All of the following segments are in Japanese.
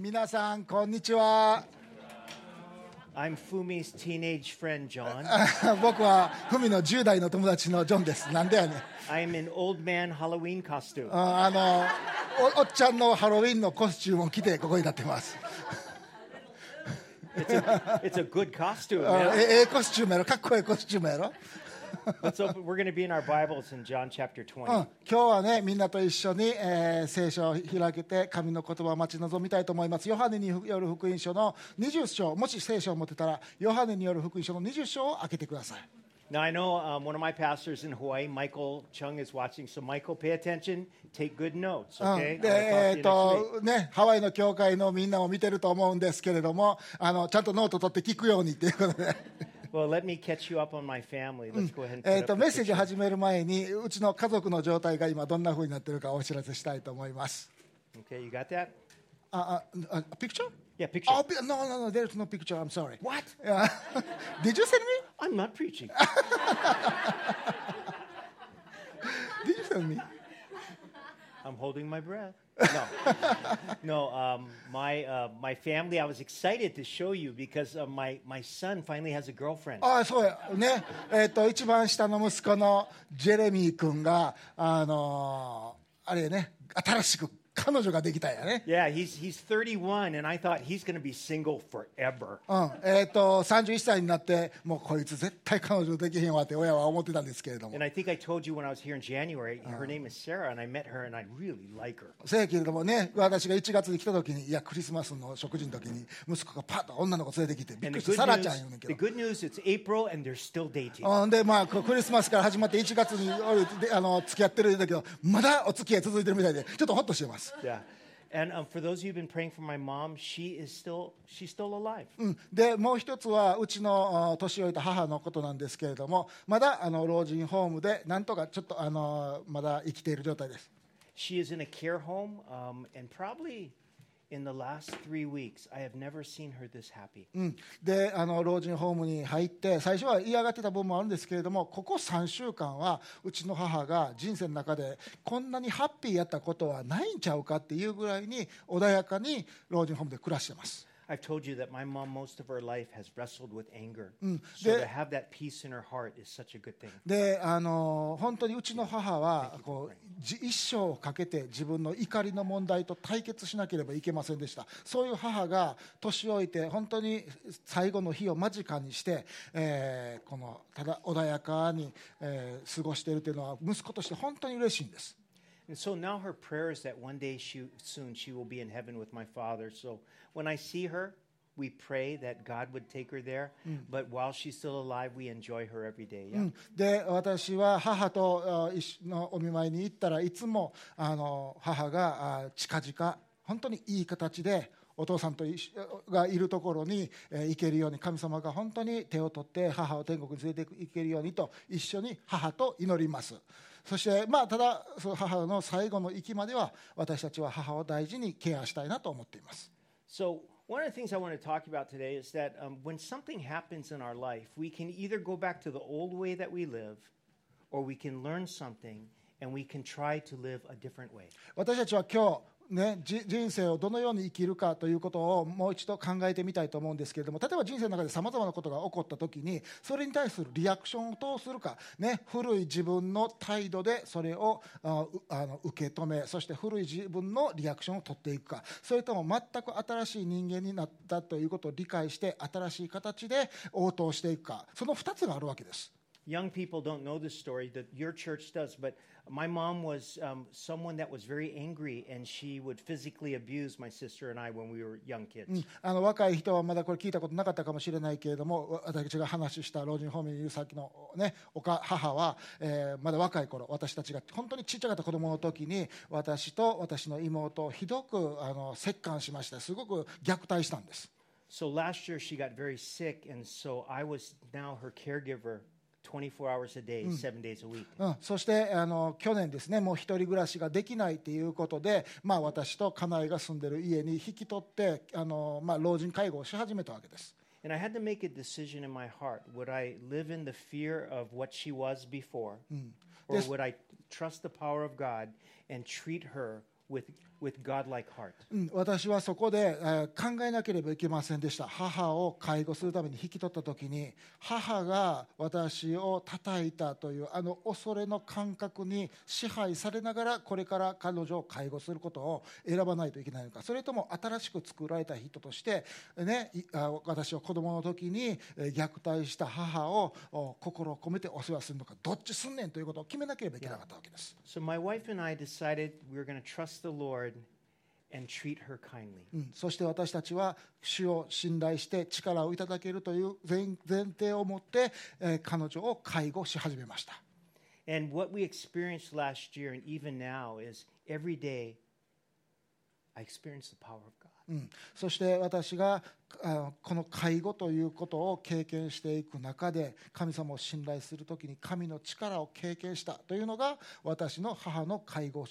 皆さん、こんにちは。僕はふみの10代の友達のジョンです。なんでやねん。あのお,っちゃんのハロウィンのコスチュームを着てここになってます。ええコスチュームやろ？かっこいいコスチュームやろ？今日はねみんなと一緒に、えー、聖書を開けて神の言葉を待ち望みたいと思います。ヨハネによる福音書の20章もし聖書を持ってたらヨハネによる福音書の20章を開けてください。Now, I know の教会のみんなも見てると思うんですけれども、ちゃんとノート取って聞くようにっていうことで。Well, let me catch you up on my family. Let's go ahead and えー、とメッセージ picture. 始める前にうちの家族の状態が今どんなふうになってるかお知らせしたいと思います。Okay, you got that? あああピクチャー Yeah, picture. Oh, no, no, no, there's no picture. I'm sorry. What? Yeah. Did you send me? I'm not preaching. Did you send me? I'm holding my breath. No, no. Um, my uh, my family. I was excited to show you because uh, my my son finally has a girlfriend. あそうやねえっ、と一番下の息子のジェレミー君があのーあれね新しく彼女ができたんやね。31, うん、えっ、と、三十一歳になって、もうこいつ絶対彼女できへんわって親は思ってたんですけれども。せやけどもね、私が一月に来た時に、いや、クリスマスの食事の時に、息子がパッと女の子連れてきて、びっくりした。サラちゃん言うねんけど。で、まあ、クリスマスから始まって一月に、あの、付き合ってるんだけど、まだお付き合い続いてるみたいで、ちょっとほっとしてます。Yeah. And um, for those of you who've been praying for my mom, she is still she's still alive. うん、でもう一つはうちのあ年老いた母のことなんですけれどもまだあの老人ホームでなんとかちょっとあのまだ生きている状態です She is in a care home, um, and probably in the last three weeks, I have never seen her this happy. うん、であの老人ホームに入って最初は嫌がってた部分もあるんですけれどもここ3週間はうちの母が人生の中でこんなにハッピーやったことはないんちゃうかっていうぐらいに穏やかに老人ホームで暮らしてます。I've told you that my mom, most of her life, has wrestled with anger. Mm. So The- to have that peace in her heart is such a good thing. であの本当にうちの母はこうじ一生をかけて自分の怒りの問題と対決しなければいけませんでしたそういう母が年老いて本当に最後の日を間近にして、えーこのただ穏やかに、えー過ごしているというのは息子として本当に嬉しいんです And so now her prayer is that one day she, soon she will be in heaven with my father. So when I see her, we pray that God would take her there. But while she's still alive, we enjoy her every day. で私は母とのお見舞いに行ったらいつもあの母があ近々本当にいい形でお父さんとがいるところに、えー行けるように神様が本当に手を取って母を天国に連れて行けるようにと一緒に母と祈りますそしてまあただその母の最後の息までは私たちは母を大事にケアしたいなと思っています So, one of the things I want to talk about today is that um, when something happens in our life, we can either go back to the old way that we live, or we can learn something and we can try to live a different way. 私たちは今日ね、人生をどのように生きるかということをもう一度考えてみたいと思うんですけれども例えば人生の中でさまざまなことが起こった時にそれに対するリアクションをどうするか、ね、古い自分の態度でそれをあの受け止めそして古い自分のリアクションを取っていくかそれとも全く新しい人間になったということを理解して新しい形で応答していくかその2つがあるわけです。Young people don't know this story that your church does, but my mom was um, someone that was very angry and she would physically abuse my sister and I when we were young kids. うんあの若い人はまだこれ聞いたことなかったかもしれないけれどもわ私が話した老人ホームにいるさっきの、ね、おか母は、えーまだ若い頃私たちが本当にちっちゃかった子供の時に私と私の妹をひどくあの折檻しましてすごく虐待したんです。So last year she got very sick, and so I was now her caregiver 24 hours a day, seven days a week. うん、そしてあの去年ですねもう一人暮らしができないということで、まあ、私と家内が住んでる家に引き取ってあの、まあ、老人介護をし始めたわけです。And I had to make a decision in my heart. Would I live in the fear of what she was before? Or would I trust the power of God and treat her with with godlike heart. うん私はそこで、えー考えなければいけませんでした母を介護するために引き取った時に母が私を叩いたというあの恐れの感覚に支配されながらこれから彼女を介護することを選ばないといけないのかそれとも新しく作られた人として、ね、私は子供の時にえー虐待した母をお心を込めてお世話するのかどっちすんねんということを決めなければいけなかったわけです。So my wife and I decided we were going to trust そして私たちは主を信頼して力をいただけるという前,提を持って、彼女を介護し始めました。うん。そして私がこの介護ということを経験していく中で神様を信頼する時に神の力を経験したというのが私の母の介護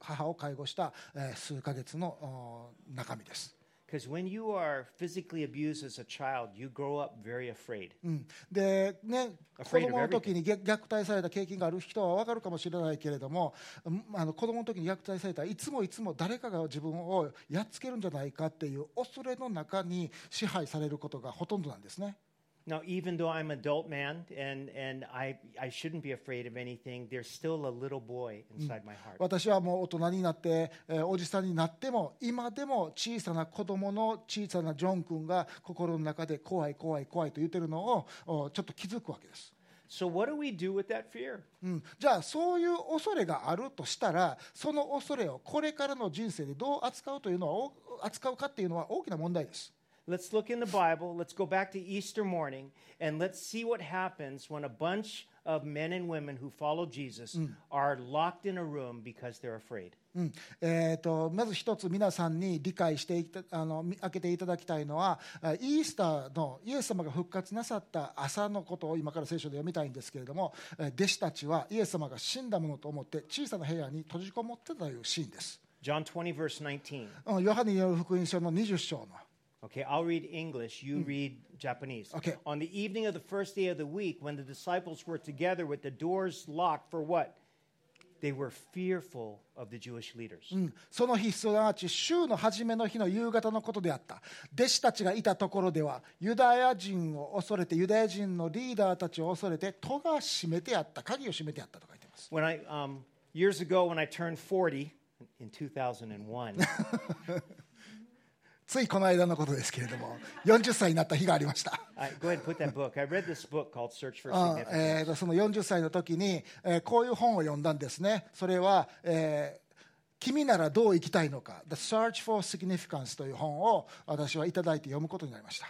母を介護した、数ヶ月の中身です、Because when you are physically abused as a child, you grow up very afraid. うんでね、子供の時に虐虐待された経験がある人は分かるかもしれないけれども、うんあの子供の時に虐待されたらいつもいつも誰かが自分をやっつけるんじゃないかっていう恐れの中に支配されることがほとんどなんですね。Now, even though I'm an adult man and, and I, I shouldn't be afraid of anything, there's still a little boy inside my heart. 私はもう大人になって、えーおじさんになっても今でも小さな子供の小さなジョン君が心の中で怖い怖い怖いと言ってるのをおちょっと気づくわけです。So, what do we do with that fear? うん、じゃあそういう恐れがあるとしたらその恐れをこれからの人生でどう扱うというのはお扱うかっていうのは大きな問題です。Let's look in the Bible. Let's go back to Easter morning and let's see what happens when a bunch of men and women who follow Jesus are locked in a room because they're afraid. うんえー、とまず一つ皆さんに理解してあのみ開けていただきたいのはあイースターのイエス様が復活なさった朝のことを今から聖書で読みたいんですけれどもえー弟子たちはイエス様が死んだものと思って小さな部屋に閉じこもってたというシーンです。John 20, verse 19. うんヨハネによる福音書の20章の Okay, I'll read English. You read Japanese. Okay. On the evening of the first day of the week, when the disciples were together with the doors locked for what? They were fearful of the Jewish leaders. うんその日すなわち週の初めの日の夕方のことであった弟子たちがいたところではユダヤ人を恐れてユダヤ人のリーダーたちを恐れて戸が閉めてあった鍵を閉めてあったと書いています When I, um, years ago, when I turned 40 in 2001, ついこの間のことですけれども、40歳になった日がありました。その40歳の時に、えー、こういう本を読んだんですね。それは、えー君ならどう生きたいのか、The Search for Significance という本を私はいただいて読むことになりました。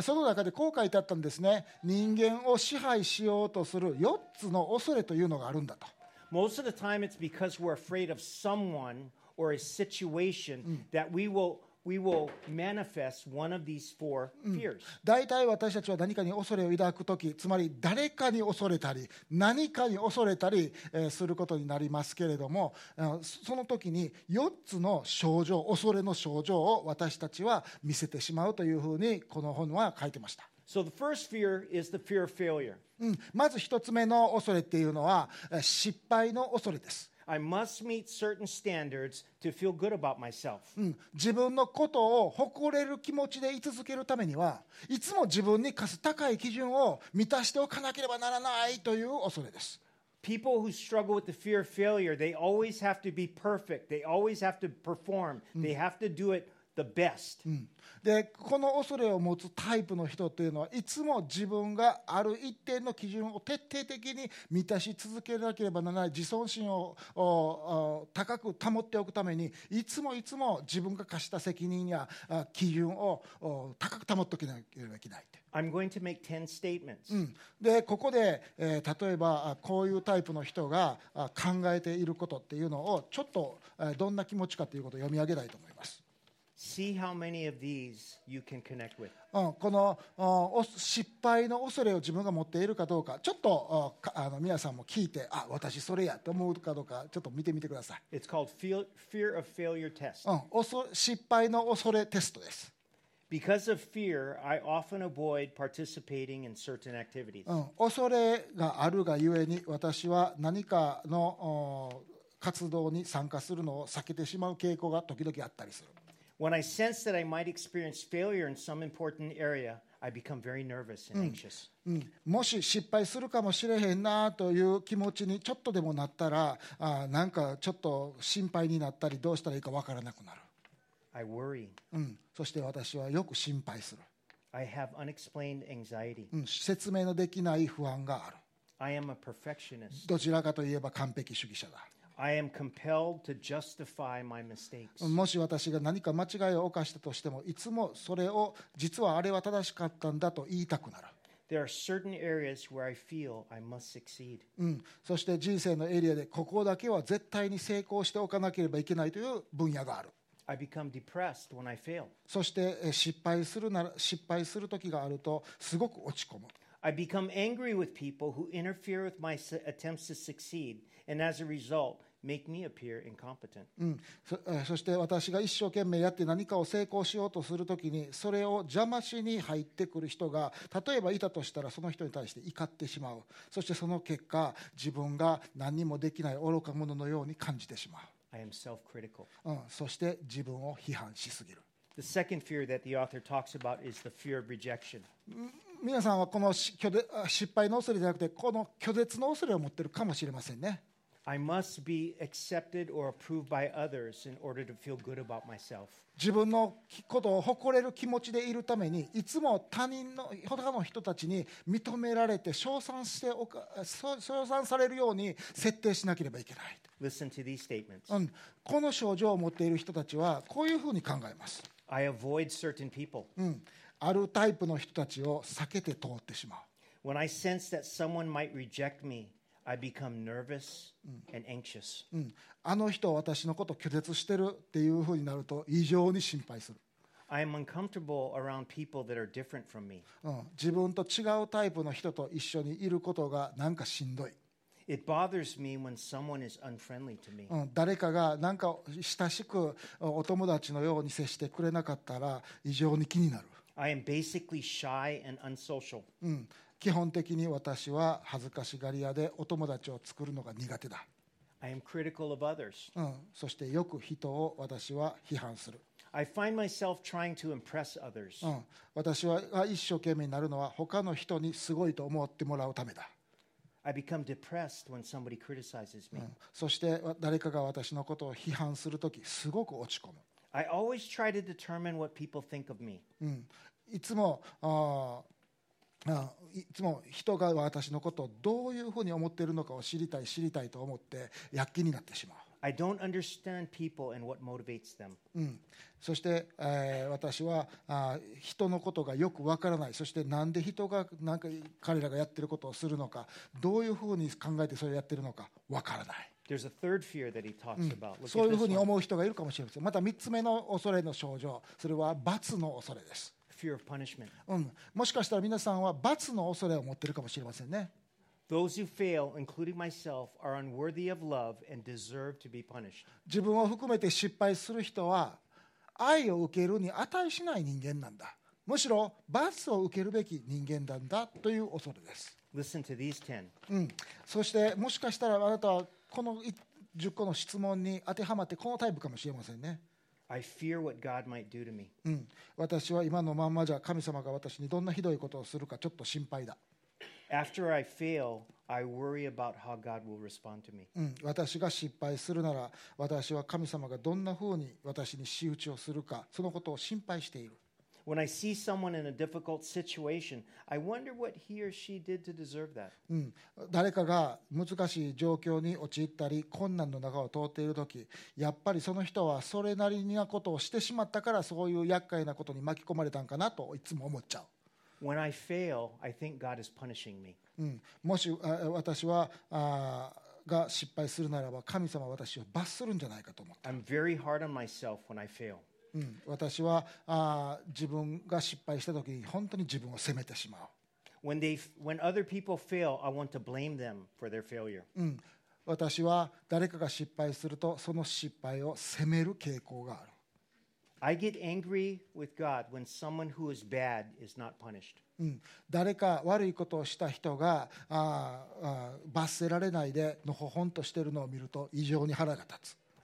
その中でこう書いてあったんですね、人間を支配しようとする4つの恐れというのがあるんだと。Most of the time, it's because we're afraid of someone or a situation that we will, we will manifest one of these four fears. 大体私たちは何かに恐れを抱く時つまり誰かに恐れたり何かに恐れたり、えーすることになりますけれどもその時に4つの症状恐れの症状を私たちは見せてしまうというふうにこの本は書いてました。So the first fear is the fear of failure. うん、まず一つ目の恐れっていうのはえー失敗の恐れです。 I must meet certain standards to feel good about myself. うん、自分のことを誇れる気持ちで居続けるためにはいつも自分に課す高い基準を満たしておかなければならないという恐れです。 People who struggle with the fear of failure, they always have to be perfect. They always have to perform. They have to do it the best. うんでこの恐れを持つタイプの人というのはいつも自分がある一定の基準を徹底的に満たし続けなければならない自尊心を高く保っておくためにいつもいつも自分が課した責任やあ基準をお高く保っておかなければいけない。I'm going to make 10 statements. うんでここで、えー例えばあこういうタイプの人があ考えていることっていうのをちょっと、えーどんな気持ちかということを読み上げたいと思います。この失敗の恐れを自分が持っているかどうか、ちょっとあの皆さんも聞いて、あ、私それやと思うかどうか、ちょっと見てみてください。Fear of failure test. うん、失敗の恐れテストです。Because of fear, I often avoid participating in certain activities. うん、恐れがあるがゆえに、私は何かの活動に参加するのを避けてしまう傾向が時々あったりする。When I sense that I might experience failure in some important area, I become very nervous and anxious. うん、もし失敗するかもしれへんなという気持ちにちょっとでもなったらあーなんかちょっと心配になったりどうしたらいいかわからなくなる、I worry. うん、そして私はよく心配する、I have unexplained anxiety. うん、説明のできない不安がある I am a perfectionist. どちらかといえば完璧主義者だ I am compelled to justify my mistakes. もし私が何か間違いを犯したとしてもいつもそれを実はあれは正しかったんだと言いたくなる、There are certain areas where I feel I must succeed. うん、そして人生のエリアでここだけは絶対に成功しておかなければいけないという分野がある I become depressed when I fail. そしてえ失敗するなら失敗する時があるとすごく落ち込む I become angry with people who interfere with my attempts to succeed and as a result make me appear incompetent. うん、そえそして私が一生懸命やって何かを成功しようとするときにそれを邪魔しに入ってくる人が例えばいたとしたらその人に対して怒ってしまう。そしてその結果自分が何にもできない愚か者のように感じてしま I am self-critical. う、うん、そして自分を批判しすぎる。The second fear that the author talks about is the fear of rejection. 皆さんはこのし拒絶あ失敗の恐れじゃなくてこの拒絶の恐れを持ってるかもしれませんね I must be accepted or approved by others in order to feel good about myself. 自分のことを誇れる気持ちでいるためにいつも他人の他の人たちに認められて称賛しておかそ称賛されるように設定しなければいけない、Listen to these statements. うん、この症状を持っている人たちはこういうふうに考えます、I avoid certain people. うん、あるタイプの人たちを避けて通ってしまう When I sense that someone might reject me, I become nervous and anxious. うん、あの人は私のことを拒絶してるっていうふうになると異常に心配する、I am uncomfortable around people that are different from me. うん、自分と違うタイプの人と一緒にいることがなんかしんどい、It bothers me when someone is unfriendly to me. うん、誰かがなんか親しくお友達のように接してくれなかったら異常に気になる、I am basically shy and unsocial. うん、基本的に私は恥ずかしがり屋でお友達を作るのが苦手だ、I am critical of others. うん、そしてよく人を私は批判する、I find myself trying to impress others. うん、私は一生懸命になるのは他の人にすごいと思ってもらうためだ I become depressed when somebody criticizes me. そしてわ誰かが私のことを批判するときすごく落ち込む、I always try to determine what people think of me. うん、いつもあーあーいつも人が私のことをどういうふうに思っているのかを知りたい知りたいと思って躍起になってしまう、I don't understand people and what motivates them. うん、そして、えー私はあー人のことがよくわからない。そしてなんで人がなんか彼らがやってることをするのかどういうふうに考えてそれをやってるのかわからない。There's a third fear that he talks about. そういうふうに.思う人がいるかもしれません。また3つ目の恐れの症状。それは罰の恐れです、Fear of punishment. うん、もしかしたら皆さんは罰の恐れを持っているかもしれませんね Those who fail, including myself, are unworthy of love and deserve to be punished. 自分を含めて失敗する人は愛を受けるに値しない人間なんだむしろ罰を受けるべき人間なんだという恐れです、Listen to these 10. うん、そしてもしかしたらあなたはこのい10個の質問に当てはまってこのタイプかもしれませんね、I fear what God might do to me. うん、私は今のまんまじゃ神様が私にどんなひどいことをするかちょっと心配だ、After I fail, I worry about how God will respond to me. うん、私が失敗するなら私は神様がどんなふうに私に仕打ちをするかそのことを心配している When I see someone in a difficult situation, I wonder what he or she did to deserve that. うん、誰かが難しい状況に陥ったり困難の中を通っている時やっぱりその人はそれなりなことをしてしまったからそういう厄介なことに巻き込まれたんかなといつも思っちゃう、When I fail, I think God is punishing me. うん、もしあ私はあが失敗するならば神様は私を罰するんじゃないかと思う、I'm very hard on myself when I fail. うん、私はあ自分が失敗した時に本当に自分を責めてしまう When, they, when other people fail, I want to blame them for their failure. うん、私は誰かが失敗するとその失敗を責める傾向がある I get angry with God when someone who is bad is not punished. うん、誰か悪いことをした人があーあー罰せられないでのほほんとしているのを見ると異常に腹が立つ、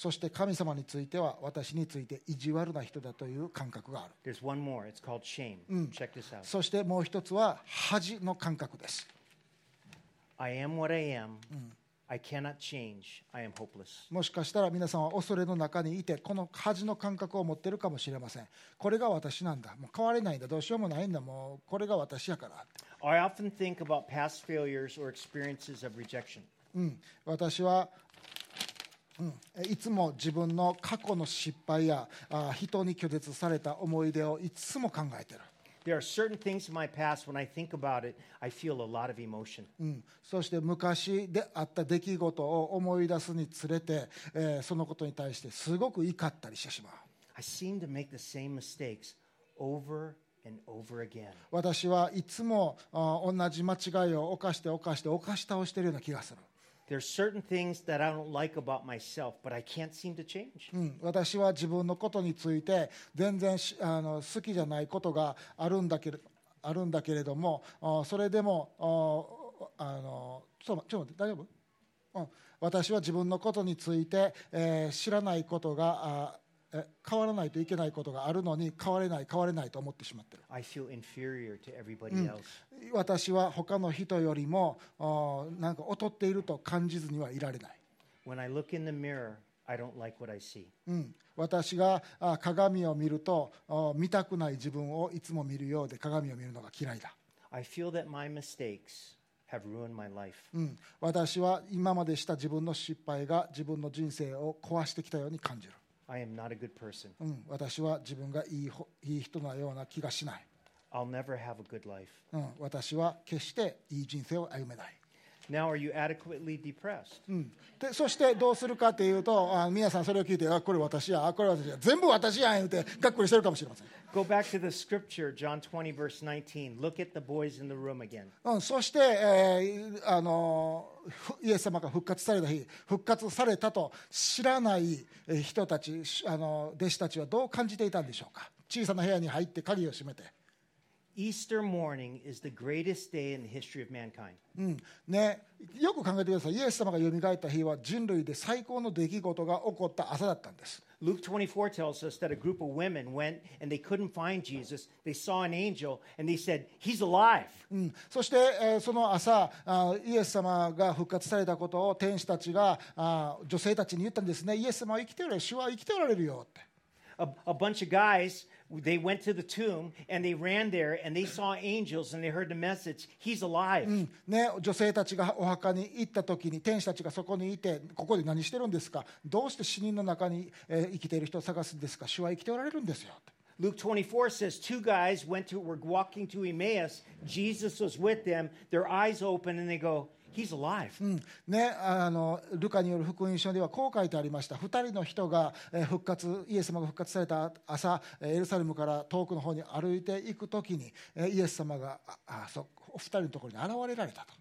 そして神様については私について意地悪な人だという感覚がある。そしてもう一つは恥の感覚です。もしかしたら皆さんは恐れの中にいてこの恥の感覚を持っているかもしれません。これが私なんだ。もう変われないんだ。どうしようもないんだ。もうこれが私やから。I often think about past failures or experiences of rejection. うん、私はうん、いつも自分の過去の失敗やあ人に拒絶された思い出をいつも考えてる、There are certain things in my past, when I think about it, I feel a lot of emotion. うん、そして昔であった出来事を思い出すにつれて、えーそのことに対してすごく怒ったりしてしまう。I seem to make the same mistakes over and over again. 私はいつもあ同じ間違いを犯して犯して犯し倒しているような気がする There's certain things that I don't like about myself, but I can't seem to change. うん、私は自分のことについて全然あの好きじゃないことがあるんだけれあるんだけれどもそれでもあのちょっと待って大丈夫、うん、私は自分のことについて、えー知らないことがあ変わらないといけないことがあるのに変われない変われないと思ってしまってる。Everybody else. 私は他の人よりもあなんか劣っていると感じずにはいられない。Mirror, like. うん、私があ鏡を見るとあ見たくない自分をいつも見るようで鏡を見るのが嫌いだ、I feel that my mistakes have ruined my life. うん、私は今までした自分の失敗が自分の人生を壊してきたように感じる、I am not a good person. うん、私は自分がいいほいい人のような気がしない、I'll never have a good life. うん、私は決していい人生を歩めない、Now, are you adequately depressed? うん、でそしてどうするかというとあ皆さんそれを聞いてあこれ私やあこれ私や全部私やん言うてがっくりしてるかもしれません Go back to the scripture, John 20, verse 19. Look at the boys in the room again. うん、そして、えーあのふイエス様が復活された日復活されたと知らないえー人たちしあの弟子たちはどう感じていたんでしょうか小さな部屋に入って鍵を閉めて、Easter morning is the greatest day in the history of mankind. うんね、よく考えてくださいイエス様がよみがえった日は人類で最高の出来事が起こった朝だったんです Luke 24 tells us that a group of women went and they couldn't find Jesus. They saw an angel and they said, He's alive. うん、そして、えーその朝あイエス様が復活されたことを天使たちがあ女性たちに言ったんですねイエス様は生きておられる主は生きておられるよって A, a bunch of guys, they went to the tomb and they ran there and they saw angels and they heard the message, He's alive. ね、女性たちがお墓に行った時に天使たちがそこにいてここで何してるんですかどうして死人の中に、えー生きている人を探すんですか主は生きておられるんですよって Luke 24 says two guys went to were walking to Emmaus. Jesus was with them. Their eyes open and they go, He's alive. うんね、あのルカによる福音書ではこう書いてありました2人の人がえー復活イエス様が復活された朝えーエルサレムから遠くの方に歩いていく時にえーイエス様がああそお二人のところに現れられたと。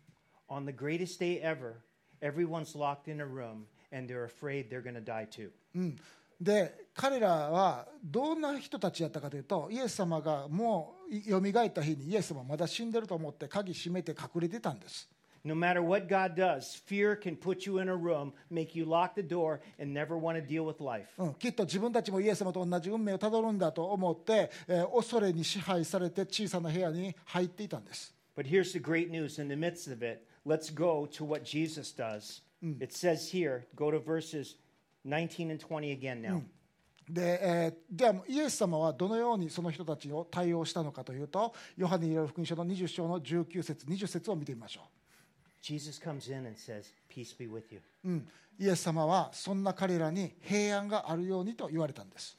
On the greatest day ever, everyone's locked in a room and they're afraid they're going to die too. うん、で彼らはどんな人たちやったかというとイエス様がもうよみがえった日にイエス様まだ死んでると思って鍵閉めて隠れてたんです。No matter what God does, fear can put you in a room, make you lock the door, and never want to deal with life. うん、きっと自分たちもイエス様と同じ運命をたどるんだと思って、えー恐れに支配されて小さな部屋に入っていたんです。But here's the great news in the midst of it. Let's go to what Jesus does. It says here, go to verses 19 and 20 again now. で,、えーではイエス様はどのようにその人たちを対応したのかというとヨハネによる福音書の20章の19節20節を見てみましょイエス様はそんな彼らに平安があるようにと言われたんです。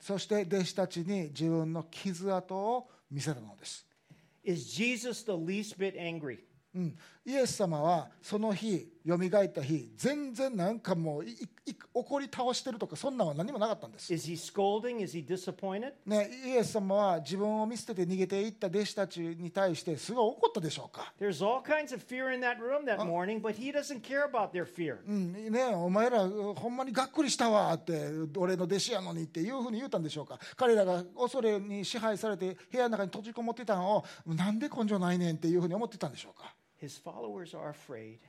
そして弟子たちに自分の傷跡を見せたのです。イエス様はその日、よみがえった日全然なんかもういい怒り倒してるとかそんなんは何もなかったんです、Is he scolding? Is he disappointed? ね、イエス様は自分を見捨てて逃げていった弟子たちに対してすごい怒ったでしょうか、There's all kinds of fear in that room that morning, but he doesn't care about their fear. うんね、お前らほんまにがっくりしたわって俺の弟子やのにっていうふうに言うたんでしょうか彼らが恐れに支配されて部屋の中に閉じこもってたのをなんで根性ないねんっていうふうに思ってたんでしょうか His followers are afraid,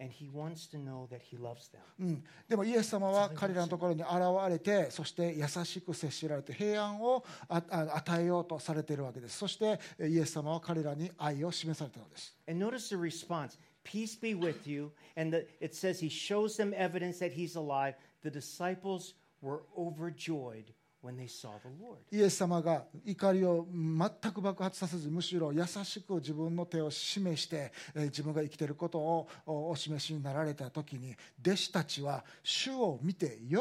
and he wants to know that he loves them. うん、でもイエス様は彼らのところに現れてそして優しく接しられて平安をああ与えようとされているわけですそしてえイエス様は彼らに愛を示されたのです And notice the response Peace be with you. And the, it says he shows them evidence that he's alive. The disciples were overjoyed イエス様が怒りを全く爆発させずむしろ優しく自分の手を示してえー自分が生きていることをおお示しになられた時に弟子たちは主を見て喜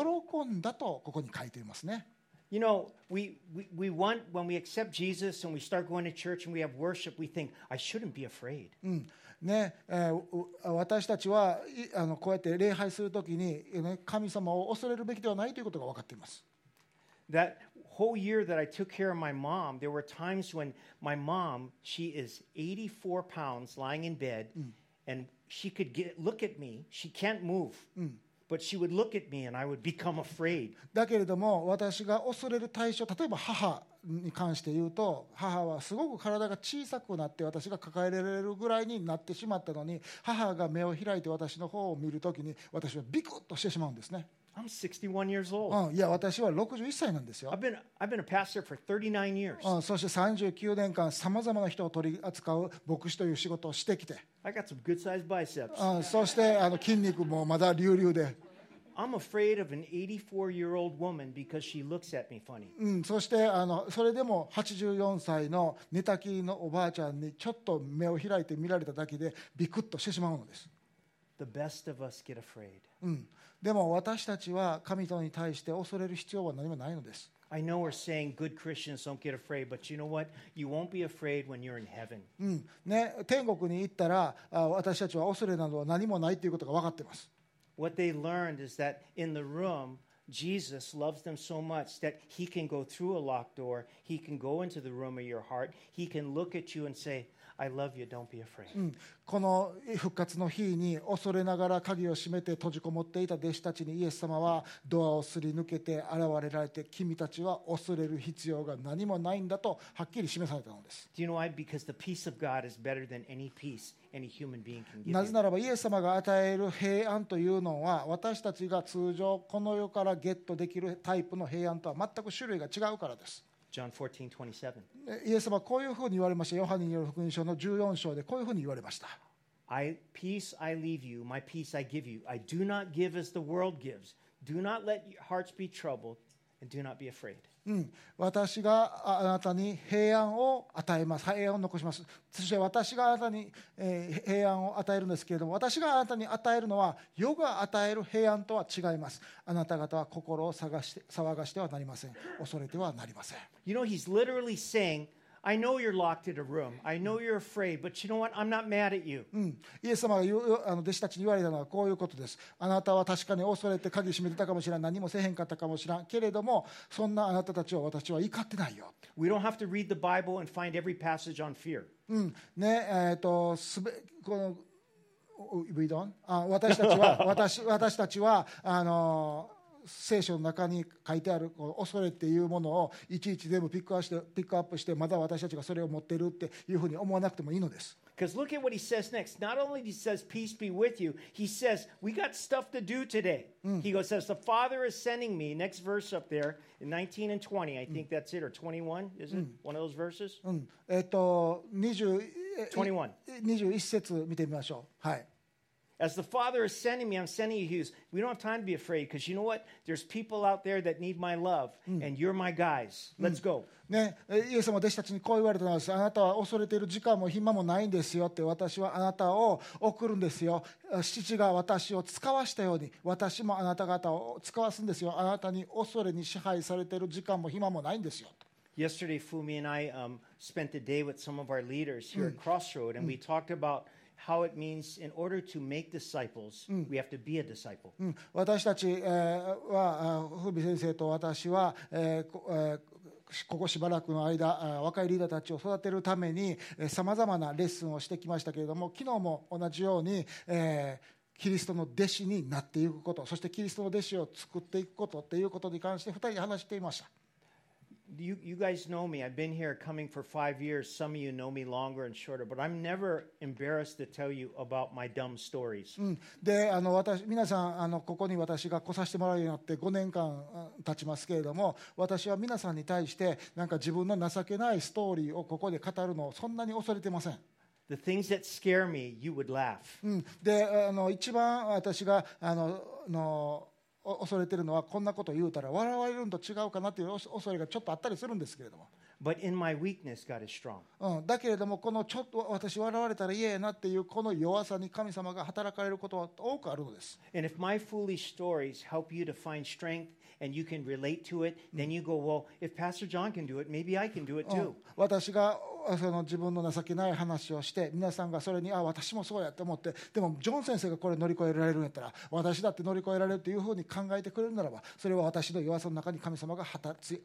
んだとここに書いていますね You know, we, we, we want, when we accept Jesus and we start going to church and we have worship, we think, I shouldn't be afraid. うんねえーう私たちはいあのこうやって礼拝するときに、ね、神様を恐れるべきではないということが分かっています。That whole year that I took care of my mom, there were times when my mom, she is 84 pounds lying in bed, and she could get, look at me. She can't move, but she would look at me and I would become afraid. だけれども私が恐れる対象例えば母に関して言うと母はすごく体が小さくなって私が抱えられるぐらいになってしまったのに母が目を開いて私の方を見るときに私はビクッとしてしまうんですね、I'm 61 years old. うん、いや私は61歳なんですよ I've been, I've been a pastor for 39 years. うん、そして39年間さまざまな人を取り扱う牧師という仕事をしてきて、I got some good sized biceps. うん、そしてあの筋肉もまだ隆々で I'm afraid of an 84 year old woman because she looks at me funny. うん、そしてあのそれでも84歳の寝たきりのおばあちゃんにちょっと目を開いて見られただけでビクッとしてしまうのです、The best of us get afraid. うん、でも私たちは神様に対して恐れる必要は何もないのです、I know we're saying good Christians don't get afraid, but you know what? You won't be afraid when you're in heaven. うんね、天国に行ったらあ私たちは恐れなどは何もないということが分かっています What they learned is that in the room, Jesus loves them so much that he can go through a locked door, he can go into the room of your heart, he can look at you and say, I love you, don't be afraid. うんこの復活の日に恐れながら鍵を閉めて閉じこもっていた弟子たちにイエス様はドアをすり抜けて現れられて君たちは恐れる必要が何もないんだとはっきり示されたのです Do you know why? Because the peace of God is better than any peace any human being can give なぜ.ならばイエス様が与える平安というのは私たちが通常この世からゲットできるタイプの平安とは全く種類が違うからです John 14, 27. イエス様はこういうふうに言われましたヨハネによる福音書の14章でこういうふうに言われました I peace I leave you, my peace I give you. I do not give as the world gives. Do not let your hearts be troubled, and do not be afraid. うん、私がああなたに平安を与えます。平安を残します。そして私があなたに、えー平安を与えるんですけれども私があなたに与えるのは世が与える平安とは違います。あなた方は心を探して騒がしてはなりません。恐れてはなりません。You know, he's literally saying, I know you're locked in a room. I know you're afraid, but you know what? I'm not mad at you. うん、イエス様があの弟子たちに言われたのはこういうことですあなたは確かに恐れて鍵閉めてたかもしれん何もせえへんかったかもしれんけれどもそんなあなたたちを私は怒ってないよ We don't have to read the Bible and find every passage on fear. うんねえー、とすべこのお We don't? あ私たちは私私たちはあの聖書の中に書いてあるこの恐れっていうものをいちいち全部ピックアップしてピックアップしてまだ私たちがそれを持ってるっていうふうに思わなくてもいいのです。Because look at what he says next. Not only he says, Peace be with you, he says, We got stuff to do today. He goes, Says, The Father is sending me. Next verse up there, in 19 and 20, I think that's it, or 21, is it? One of those verses? うんえっ、と20え21 21節見てみましょう。はい As the Father is sending me, I'm sending you. He goes, We don't have time to be afraid because you know what? There's people out there that need my love, and you're my guys. Let's go. ね、えイエス様は弟子たちにこう言われたのですあなたは恐れている時間も暇もないんですよって私はあなたを送るんですよ父が私を使わしたように私もあなた方を使わすんですよあなたに恐れに支配されている時間も暇もないんですよ He Yesterday, Fumi and I um, spent the day with some of our leaders here at Crossroad, and we talked about how it means in order to make disciples, we have to be a disciple. うん、私たち、えーはあふみ先生と私は、えーこえーここしばらくの間あ若いリーダーたちを育てるためにさまざまなレッスンをしてきましたけれども昨日も同じように、えーキリストの弟子になっていくことそしてキリストの弟子を作っていくことっていうことに関して2人で話していました。You, you guys know me. I've been here coming for five years. Some of you know me longer and shorter, but I'm never embarrassed to tell you about my dumb stories. うん、であの私皆さんあのここに私が来させてもらうようになって5年間あ経ちますけれども私は皆さんに対してなんか自分の情けないストーリーをここで語るのをそんなに恐れてません。 The things that scare me, you would laugh. うん、であの一番私があののお 恐れてるのはこんなこと言うたら笑われるのと違うかなという恐恐れがちょっとあったりするんですけれども、But in my weakness, God is strong. うん、だけれどもこのちょっと私笑われたら嫌やなっていうこの弱さに神様が働かれることは多くあるのです。And if my foolish stories help you to find strength and you can relate to it, then you go, well, if Pastor John can do it, maybe I can do it うん too. 私があその自分の情けない話をして皆さんがそれにあ私もそうやと思ってでもジョン先生がこれ乗り越えられるんやったら私だって乗り越えられるというふうに考えてくれるならばそれは私の弱さの中に神様が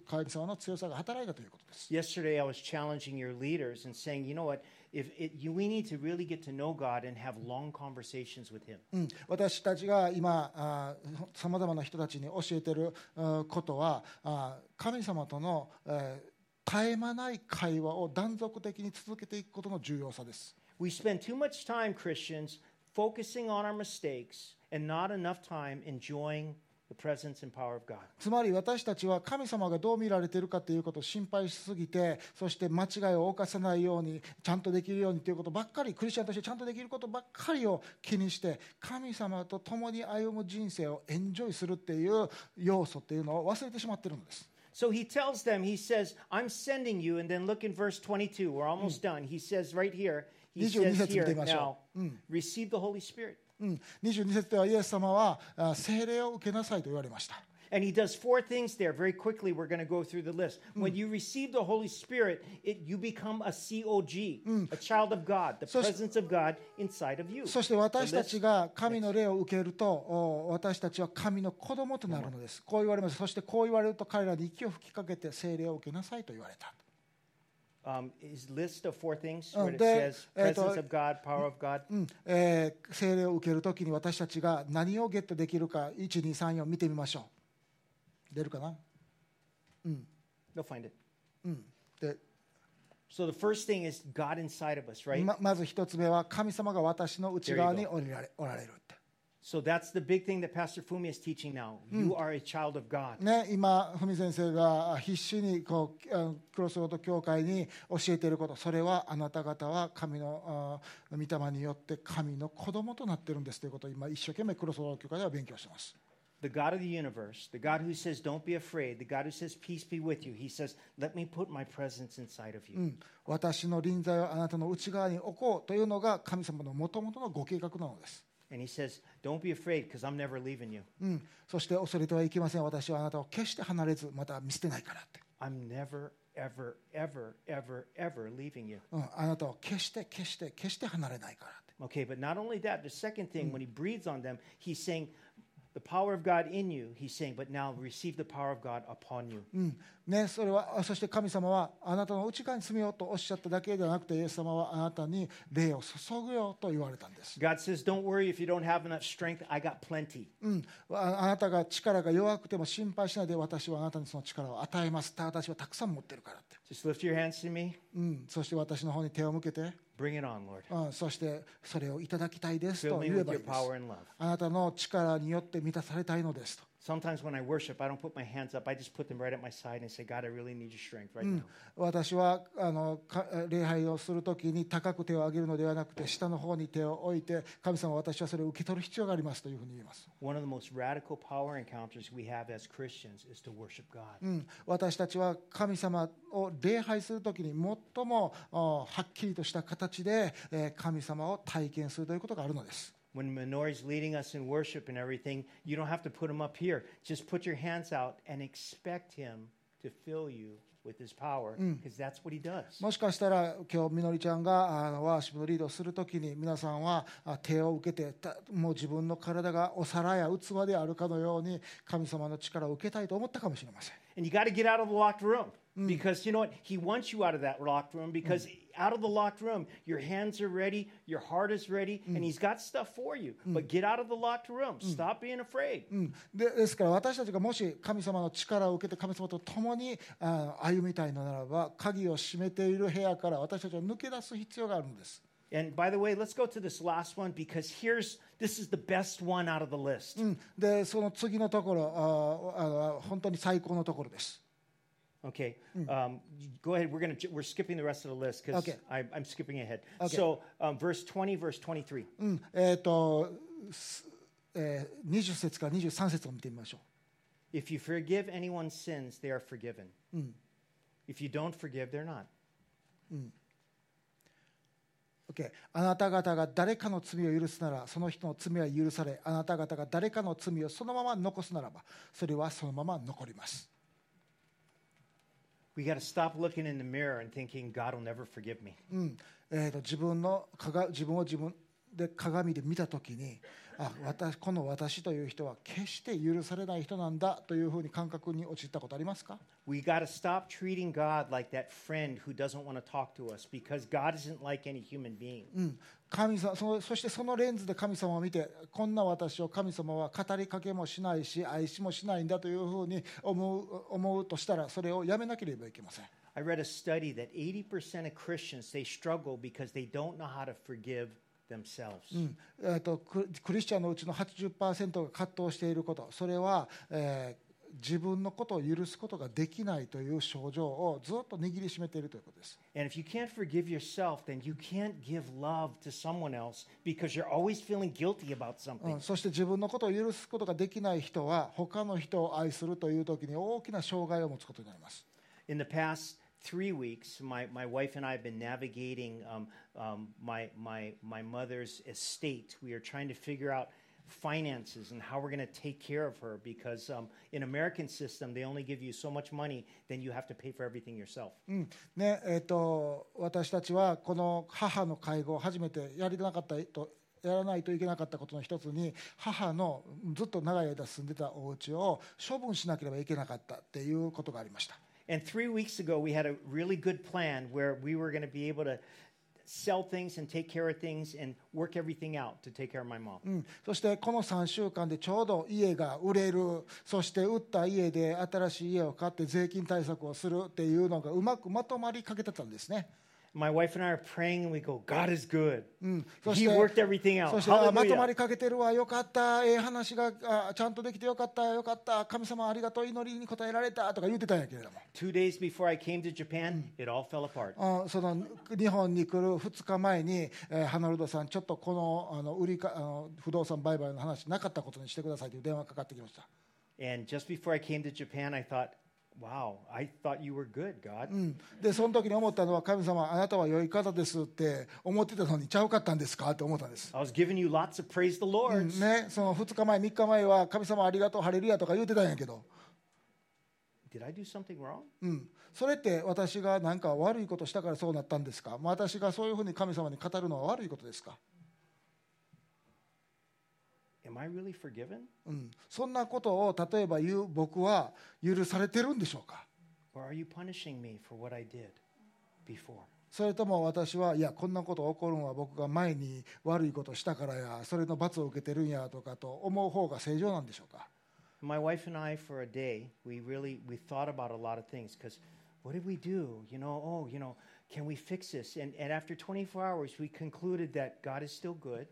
神様の強さが働いたということです。Yesterday, I was challenging your leaders and saying, you know what? If it, we need to really get to know God and have long conversations with Him. うん、私たちが今さまざまな人たちに教えているあことはあ神様との、えー絶え間ない会話を断続的に続けていくことの重要さです。We spend too much time, Christians, focusing on our mistakes and not enough time enjoying つまり私たちは神様がどう見られているかということを心配しすぎてそして間違いを犯さないようにちゃんとできるようにということばっかりクリスチャンとしてちゃんとできることばっかりを気にして神様と共に歩む人生をエンジョイするっていう要素っていうのを忘れてしまっているのです。So he tells them, he says, I'm sending you. And then look in verse 22. We're almost done. He says right here, he 22 says here now, receive the Holy Spirit. うん、22節ではイエス様はあ聖霊を受けなさいと言われました。And he does four things there. Very quickly, we're going to go through the list. When you receive the Holy Spirit, it, you become a COG, a child of God, the presence of God inside of you. そして私たちが神の霊を受けるとお私たちは神の子供となるのです。こう言われます。そしてこう言われると彼らに息を吹きかけて聖霊を受けなさいと言われた。で、えーとえー、精霊を受けるときに私たちが何をゲットできるか、1、2、3、4見てみましょう。出るかな？うん。They'll find it. うん。で、So the first thing is God inside of us, ま,ず一つ目は神様が私の内側におられ,おられる。So that's the big thing that Pastor Fumi is teaching now. You are a child of God. ね、今、文先生が必死にこうあクロスロード教会に教えていること、それはあなた方は神のあ御霊によって神の子供となっているんですということを今、一生懸命クロスロード教会では勉強しています。The God of the universe, the God who says, Don't be afraid, the God who says, Peace be with you. He says, Let me put my presence inside of you. うん、私の臨在をあなたの内側に置こうというのが神様のもともとのご計画なのです。And he says, Don't be afraid because I'm never leaving you. うん、そして恐れてはいけません、私はあなたを決して離れず、また見捨てないからって、 I'm never, ever, ever, ever, ever leaving you. うん、あなたを決して、決して、決して離れないからって。 Okay, but not only that, the second thing, when he breathes on them, he's saying, The power of God in you, he's saying, but now receive the power of God upon you. うん ね、それはあそして神様はあなたの内側に住めようとおっしゃっただけではなくてイエス様はあなたに霊を注ぐよと言われたんです、God says, Don't worry if you don't have enough strength, I got plenty. うん、ああなたが力が弱くても心配しないで私はあなたにその力を与えます。私はたくさん持ってるからって、Just lift your hands to me. うん、そして私の方に手を向けて、Bring it on, Lord. うん、そしてそれをいただきたいですと言えばいいです.あなたの力によって満たされたいのですと Sometimes when I worship, I don't put my hands up. I just put them right at my side and say, God, I really need your strength right now. 私はあのか礼拝をするときに高く手を上げるのではなくて下の方に手を置いて神様私はそれを受け取る必要がありますというふうに言います、One of the most radical power encounters we have as Christians is to worship God. うん、私たちは神様を礼拝するときに最もあはっきりとした形でえー神様を体験するということがあるのです When Minori's leading us in worship and everything, you don't have to put him up here. Just put your hands out and expect him to fill you with his power because that's what he does. もしかしたら今日みのりちゃんがあのワーシップのリードをするときに皆さんはあ手を受けてたもう自分の体がお皿や器であるかのように神様の力を受けたいと思ったかもしれません。 And you got to get out of the locked room because you know what? He wants you out of that locked room because Out of the locked room, your hands are ready, your heart is ready, and he's got stuff for you. But get out of the locked room. Stop being afraid. うんでですから私たちがもし神様の力を受けて神様と共にあ歩みたいのならば鍵を閉めている部屋から私たちは抜け出す必要があるんです。And by the way, let's go to this last one because here's this is the best one out of the list. うんでその次のところああの本当に最高のところです。Okay, um, go ahead. We're gonna we're skipping the rest of the list because Okay. I'm skipping ahead. Okay. So um, verse 20, verse 23. うんえーとすえー20節から23節を見てみましょう。If you forgive anyone's sins, they are forgiven. If you don't forgive, they're not. OK あなた方が誰かの罪を許すならその人の罪は許されあなた方が誰かの罪をそのまま残すならばそれはそのまま残ります。We got to stop looking in the mirror and thinking God will never forgive me. うんえーと自分のかが自分を自分で鏡で見た時にあ私この私という人は決して許されない人なんだというふうに感覚に陥ったことありますか We got to stop treating God like that friend who doesn't want to talk to us because God isn't like any human being. うん、神様そのそしてそのレンズで神様を見てこんな私を神様は語りかけもしないし愛しもしないんだというふうに思う思うとしたらそれをやめなければいけません。I read a study that 80% of Christians they struggle because they don't know how to forgive. うんえー、とククリスチャンのうちの80%が葛藤していることそれは、えー自分のことを許すことができないという症状をずっと握りしめているということです。And if you can't forgive yourself, then you can't give love to someone else because you're always feeling guilty about う something. ん、そして自分のことを許すことができない人は他の人を愛するという時に大きな障害を持つことになります。In the past three weeks, my, my wife and I have been navigating um, um, my, my, my mother's estate. We are trying to figure out finances and how we're going to take care of her because um, in American system, they only give you so much money, then you have to pay for everything yourself. うんねえー、と私たちはこの母の介護を初めてやりなかったとやらないといけなかったことの一つに母のずっと長い間住んでたお家を処分しなければいけなかったっていうことがありました。 And three weeks ago, we had a really good plan where we were going to be able to sell things and take care of things and work everything out to take care of my mom. そしてこの3週間でちょうど家が売れるそして売った家で新しい家を買って税金対策をするっていうのがうまくまとまりかけてたんですね。My wife and I are praying and we go, God is good. He worked everything out. そしてあまとま.りかけてるわよかったええ話があちゃんとできてよかったよかった神様ありがとう祈りに応えられたとか言ってたんやけれども Two days before I came to Japan, it all fell apart. あその日本に来る2日前に、えーハナルドさんちょっとこのあの売りかあの不動産売買の話なかったことにしてくださいという電話がかかってきました。And just before I came to Japan, I thought, wow, I thought you were good, God. うん、でその時に思ったのは神様あなたは良い方ですって思ってたのにちゃうかったんですかって思ったんです、I was giving you lots of praise the う Lord. ん。ね、その2日前3日前は神様ありがとうハレルヤとか言ってたんやけど、Did I do something wrong? うん、それって私が何か悪いことしたからそうなったんですか？私がそういうふうに神様に語るのは悪いことですか、really forgiven? うん、そんなことを例えば言う僕は許されてるんでしょうか Or are you punishing me for what I did before? それとも私はいやこんなこと起こるのは僕が前に悪いことしたからやそれの罰を受けてるんやとかと思う方が正常なんでしょうか My wife and I, for a day, we really we thought about a lot of things because what did we do? You know, oh, you know, can we fix this? And and after 24 hours, we concluded that God is still good.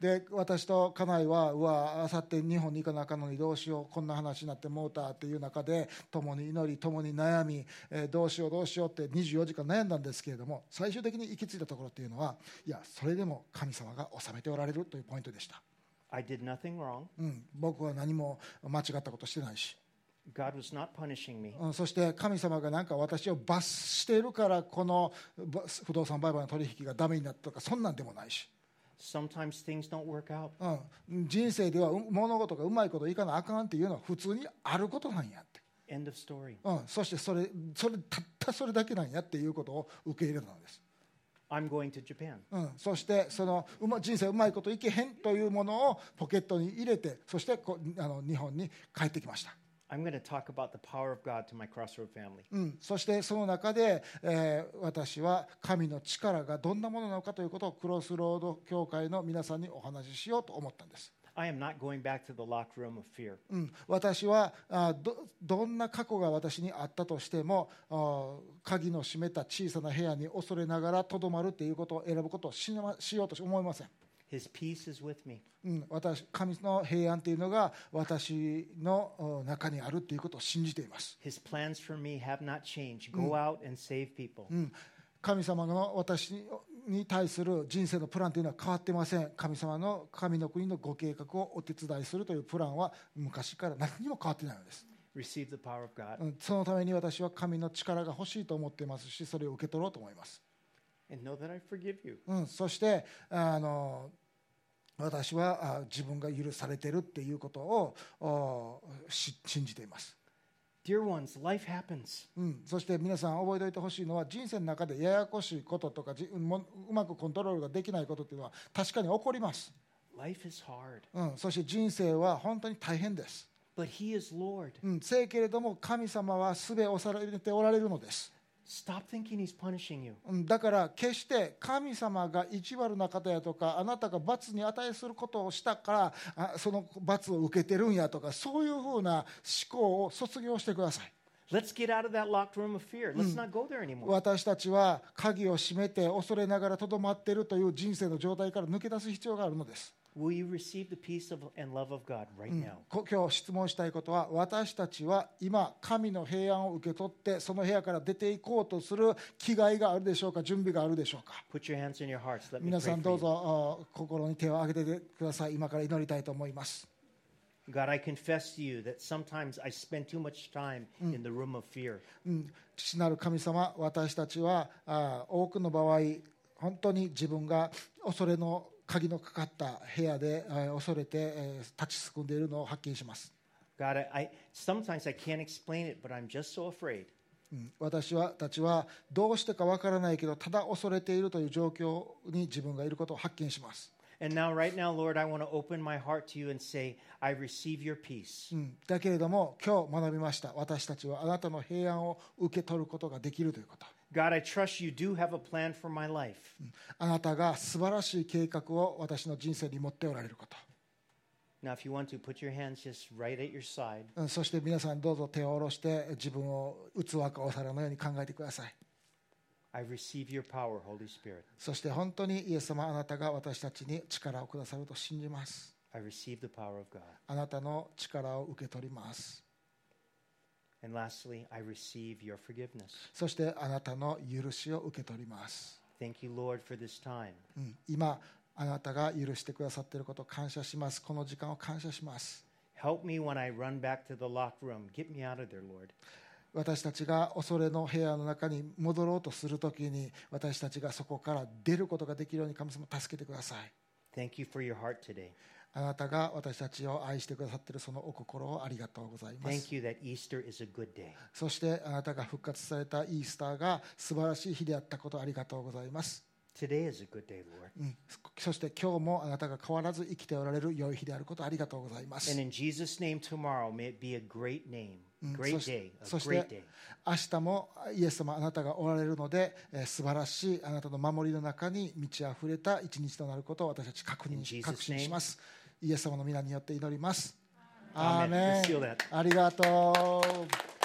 で私と家内はうわあさって日本に行かなあかんのにどうしようこんな話になってもうたっていう中で共に祈り共に悩み、えーどうしようどうしようって24時間悩んだんですけれども最終的に行き着いたところっていうのはいやそれでも神様が治めておられるというポイントでした.うん、僕は何も間違ったことしてないし。God was not punishing me. うん。そして神様がなんか私を罰しているからこのば不動産売買の取引がダメになったとかそんなんでもないし、Sometimes things don't work out. うん、人生ではう物事がうまいこといかなあかんっていうのは普通にあることなんやって、End of story. うん、そしてそれそれたったそれだけなんやっていうことを受け入れたのです、I'm going to Japan. うん、そしてそのうま人生うまいこといけへんというものをポケットに入れてそしてこあの日本に帰ってきました、I'm going to talk about the power of God to my Crossroad family. うん、そしてその中で、えー私は神の力がどんなものなのかということをクロスロード教会の皆さんにお話ししようと思ったんです、I am not going back to the locked room of fear. うん、私はあどどんな過去が私にあったとしてもあ鍵の閉めた小さな部屋に恐れながらとどまるということを選ぶことをしなしようと思いません、His peace is with me. うん、私神の平安というのが私のお中にあるということを信じています、His plans for me have not changed. Go out and save people. うん、神様の私に対する人生のプランというのは変わっていません。神様の神の国のご計画をお手伝いするというプランは昔から何にも変わっていないのです。Receive the power of God. うん。そのために私は神の力が欲しいと思っていますしそれを受け取ろうと思います、and know that I forgive you. うん、そしてあの私はあ自分が許されてるっていうことを信じています、Dear ones, life happens. うん、そして皆さん覚えておいてほしいのは人生の中でややこしいこととかうまくコントロールができないことっていうのは確かに起こります、Life is hard, うん、そして人生は本当に大変です、but He is Lord. うん、せやけれども神様はすべをされておられるのですだから決して神様が意地悪な方やとかあなたが罰に値することをしたからその罰を受けてるんやとかそういうふうな思考を卒業してください。私たちは鍵を閉めて恐れながらとどまっているという人生の状態から抜け出す必要があるのです。今日質問したいことは私たちは今神の平安を受け取ってその部屋から出ていこうとする気概があるでしょうか？準備があるでしょうか？皆さんどうぞ心に手を挙げてください。今から祈りたいと思います。God, I confess to you that sometimes I spend too much time in the room of fear. うん、父なる神様私たちはあ多くの場合本当に自分が恐れの鍵のかかった部屋であ恐れて、えー立ちすくんでいるのを発見します、God, I, sometimes I can't explain it, but I'm just so afraid. うん、私はたちはどうしてかわからないけどただ恐れているという状況に自分がいることを発見します、And now, right now, Lord, I want to open my heart to you and say, I receive your peace. うん、だけれども今日学びました私たちはあなたの平安を受け取ることができるということ God, I trust you do have a plan for my life. あなたが素晴らしい計画を私の人生に持っておられること Now, if you want to, put your hands just right at your side. うんそして皆さんどうぞ手を下ろして自分を器かお皿のように考えてくださいそして本当にイエス様あなたが私たちに力をくださると信じます。あなたの力を受け取ります。そしてあなたの許しを受け取ります。今、あなたが許してくださっていることを感謝します。この時間を感謝します。私たちが恐れの部屋の中に戻ろうとするときに私たちがそこから出ることができるように神様助けてください Thank you for your heart today. あなたが私たちを愛してくださっているそのお心をありがとうございます Thank you that Easter is a good day. そしてあなたが復活されたイースターが素晴らしい日であったことをありがとうございます、Today is a good day, Lord. うん、そして今日もあなたが変わらず生きておられる良い日であることをありがとうございます And in Jesus' name tomorrow, may it be a great name, そし a そして.明日もイエス様あなたがおられるので、えー素晴らしいあなたの守りの中に満ち溢れた一日となることを私たち確認確信しますイエス様の皆によって祈ります.アーメン.ありがとう